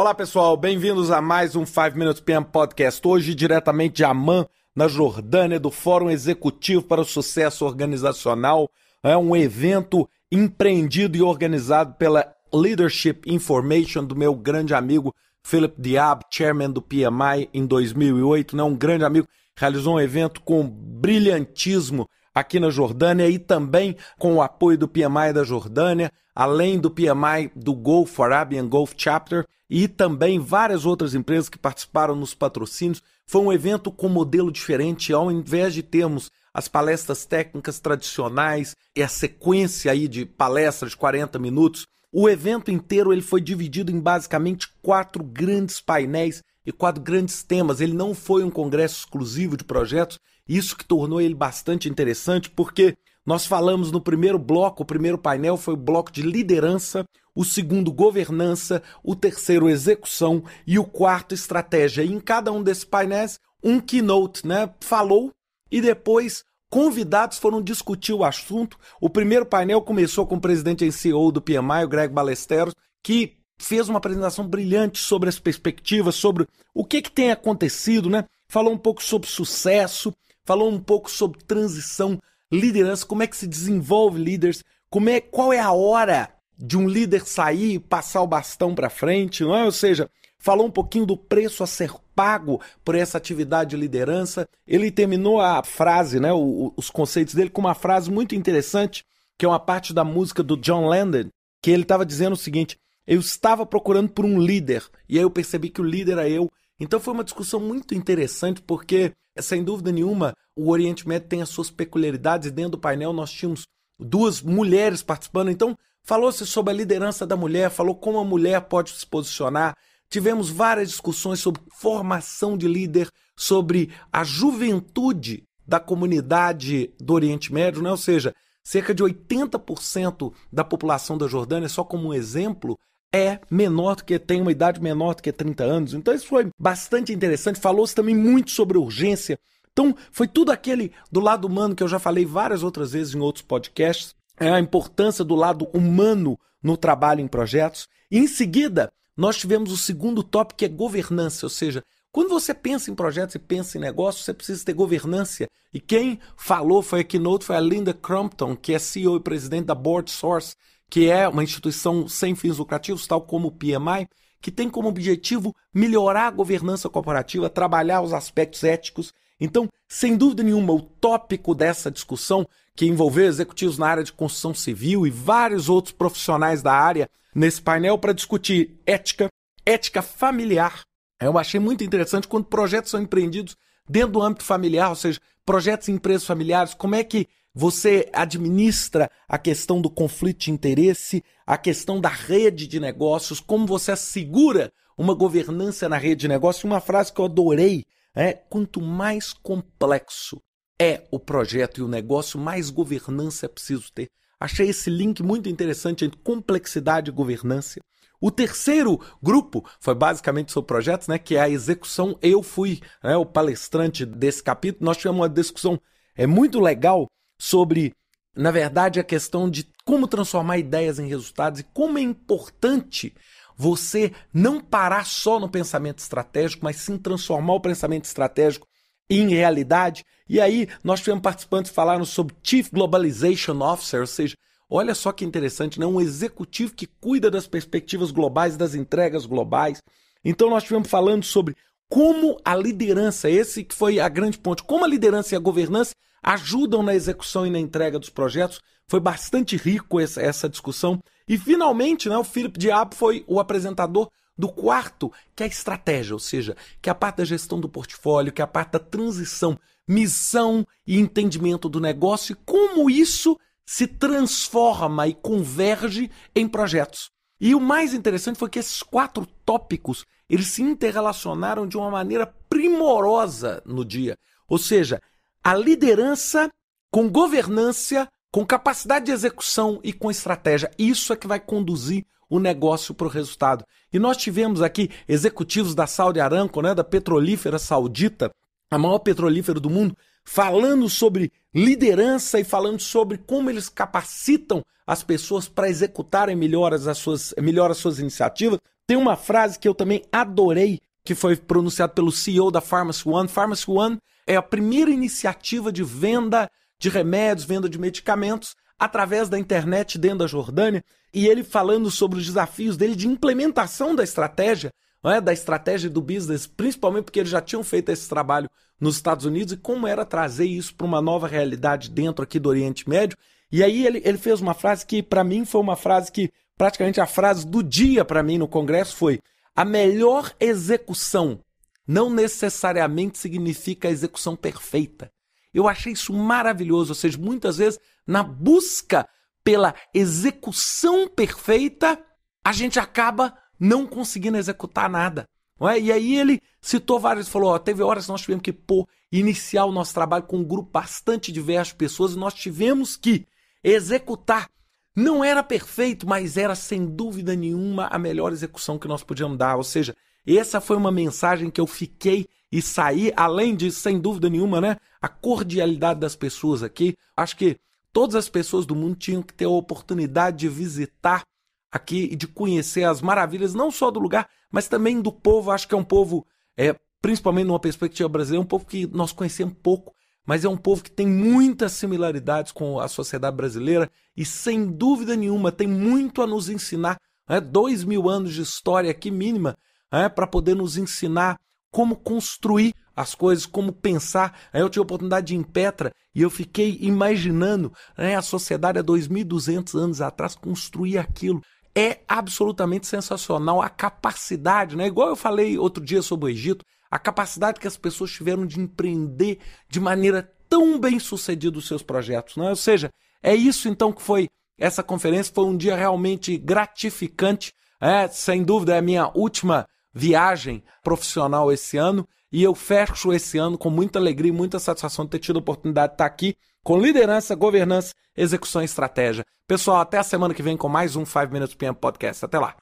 Olá pessoal, bem-vindos a mais um 5 Minutes PM Podcast. Hoje, diretamente de Amman, na Jordânia, do Fórum Executivo para o Sucesso Organizacional. É um evento empreendido e organizado pela Leadership Information do meu grande amigo Philip Diab, chairman do PMI em 2008, né? um grande amigo, realizou um evento com brilhantismo aqui na Jordânia e também com o apoio do PMI da Jordânia, além do PMI do Gulf, Arabian Gulf Chapter, e também várias outras empresas que participaram nos patrocínios. Foi um evento com modelo diferente, ao invés de termos as palestras técnicas tradicionais e a sequência aí de palestras de 40 minutos, o evento inteiro ele foi dividido em basicamente quatro grandes painéis e quatro grandes temas. Ele não foi um congresso exclusivo de projetos, isso que tornou ele bastante interessante, porque nós falamos no primeiro bloco, o primeiro painel foi o bloco de liderança, o segundo governança, o terceiro execução e o quarto estratégia. E em cada um desses painéis, um keynote, né, falou e depois convidados foram discutir o assunto. O primeiro painel começou com o presidente e CEO do PMI, o Greg Balesteros, que fez uma apresentação brilhante sobre as perspectivas, sobre o que, que tem acontecido, né? Falou um pouco sobre sucesso, falou um pouco sobre transição liderança, como é que se desenvolve líderes, como é, qual é a hora de um líder sair e passar o bastão para frente, não é? Ou seja, falou um pouquinho do preço a ser pago por essa atividade de liderança. Ele terminou a frase, né, o, os conceitos dele com uma frase muito interessante, que é uma parte da música do John Lennon, que ele estava dizendo o seguinte: eu estava procurando por um líder e aí eu percebi que o líder era eu. Então foi uma discussão muito interessante porque sem dúvida nenhuma, o Oriente Médio tem as suas peculiaridades dentro do painel nós tínhamos duas mulheres participando. Então, falou-se sobre a liderança da mulher, falou como a mulher pode se posicionar. Tivemos várias discussões sobre formação de líder, sobre a juventude da comunidade do Oriente Médio, né? ou seja, cerca de 80% da população da Jordânia, só como um exemplo, é menor do que tem uma idade menor do que 30 anos. Então isso foi bastante interessante. Falou-se também muito sobre urgência. Então foi tudo aquele do lado humano que eu já falei várias outras vezes em outros podcasts. É a importância do lado humano no trabalho em projetos. E em seguida, nós tivemos o segundo tópico que é governança, ou seja, quando você pensa em projetos e pensa em negócios, você precisa ter governança. E quem falou foi a keynote, foi a Linda Crumpton, que é CEO e presidente da Board Source, que é uma instituição sem fins lucrativos, tal como o PMI, que tem como objetivo melhorar a governança corporativa, trabalhar os aspectos éticos. Então, sem dúvida nenhuma, o tópico dessa discussão, que envolveu executivos na área de construção civil e vários outros profissionais da área nesse painel para discutir ética, ética familiar. Eu achei muito interessante quando projetos são empreendidos dentro do âmbito familiar, ou seja, projetos em empresas familiares, como é que você administra a questão do conflito de interesse, a questão da rede de negócios, como você assegura uma governança na rede de negócios. Uma frase que eu adorei é: quanto mais complexo é o projeto e o negócio, mais governança é preciso ter. Achei esse link muito interessante entre complexidade e governança. O terceiro grupo foi basicamente sobre projetos, né, que é a execução. Eu fui né, o palestrante desse capítulo. Nós tivemos uma discussão é muito legal sobre, na verdade, a questão de como transformar ideias em resultados e como é importante você não parar só no pensamento estratégico, mas sim transformar o pensamento estratégico em realidade. E aí nós tivemos participantes falando sobre Chief Globalization Officer, ou seja, olha só que interessante, né? um executivo que cuida das perspectivas globais, das entregas globais. Então nós tivemos falando sobre como a liderança, esse que foi a grande ponte, como a liderança e a governança ajudam na execução e na entrega dos projetos. Foi bastante rico essa, essa discussão. E finalmente, né, o Philip Diabo foi o apresentador do quarto, que é a estratégia, ou seja, que é a parte da gestão do portfólio, que é a parte da transição, missão e entendimento do negócio e como isso se transforma e converge em projetos. E o mais interessante foi que esses quatro tópicos eles se interrelacionaram de uma maneira primorosa no dia. Ou seja, a liderança com governança, com capacidade de execução e com estratégia. Isso é que vai conduzir o negócio para o resultado. E nós tivemos aqui executivos da Saudi Aramco, né, da petrolífera saudita, a maior petrolífera do mundo, falando sobre liderança e falando sobre como eles capacitam as pessoas para executarem melhor as suas, melhor as suas iniciativas. Tem uma frase que eu também adorei, que foi pronunciada pelo CEO da Pharmacy One. Pharmacy One é a primeira iniciativa de venda de remédios, venda de medicamentos através da internet dentro da Jordânia, e ele falando sobre os desafios dele de implementação da estratégia, é, da estratégia do business, principalmente porque eles já tinham feito esse trabalho nos Estados Unidos e como era trazer isso para uma nova realidade dentro aqui do Oriente Médio. E aí ele, ele fez uma frase que para mim foi uma frase que praticamente a frase do dia para mim no congresso foi: a melhor execução não necessariamente significa a execução perfeita. Eu achei isso maravilhoso, ou seja, muitas vezes na busca pela execução perfeita, a gente acaba não conseguindo executar nada. É? E aí ele citou vários, falou, ó, teve horas que nós tivemos que pô, iniciar o nosso trabalho com um grupo bastante diverso de pessoas e nós tivemos que executar. Não era perfeito, mas era sem dúvida nenhuma a melhor execução que nós podíamos dar. Ou seja, essa foi uma mensagem que eu fiquei e saí, além de, sem dúvida nenhuma, né, a cordialidade das pessoas aqui. Acho que todas as pessoas do mundo tinham que ter a oportunidade de visitar aqui e de conhecer as maravilhas, não só do lugar, mas também do povo. Acho que é um povo, é, principalmente numa perspectiva brasileira, um povo que nós conhecemos pouco, mas é um povo que tem muitas similaridades com a sociedade brasileira e, sem dúvida nenhuma, tem muito a nos ensinar. Né? Dois mil anos de história aqui mínima né? para poder nos ensinar como construir as coisas, como pensar. Aí eu tive a oportunidade de ir em Petra e eu fiquei imaginando né, a sociedade há 2.200 anos atrás construir aquilo. É absolutamente sensacional a capacidade, né? Igual eu falei outro dia sobre o Egito, a capacidade que as pessoas tiveram de empreender de maneira tão bem sucedida os seus projetos, né? Ou seja, é isso então que foi essa conferência. Foi um dia realmente gratificante. É, sem dúvida, é a minha última viagem profissional esse ano e eu fecho esse ano com muita alegria e muita satisfação de ter tido a oportunidade de estar aqui com liderança, governança, execução e estratégia. Pessoal, até a semana que vem com mais um 5 Minutes PM Podcast. Até lá.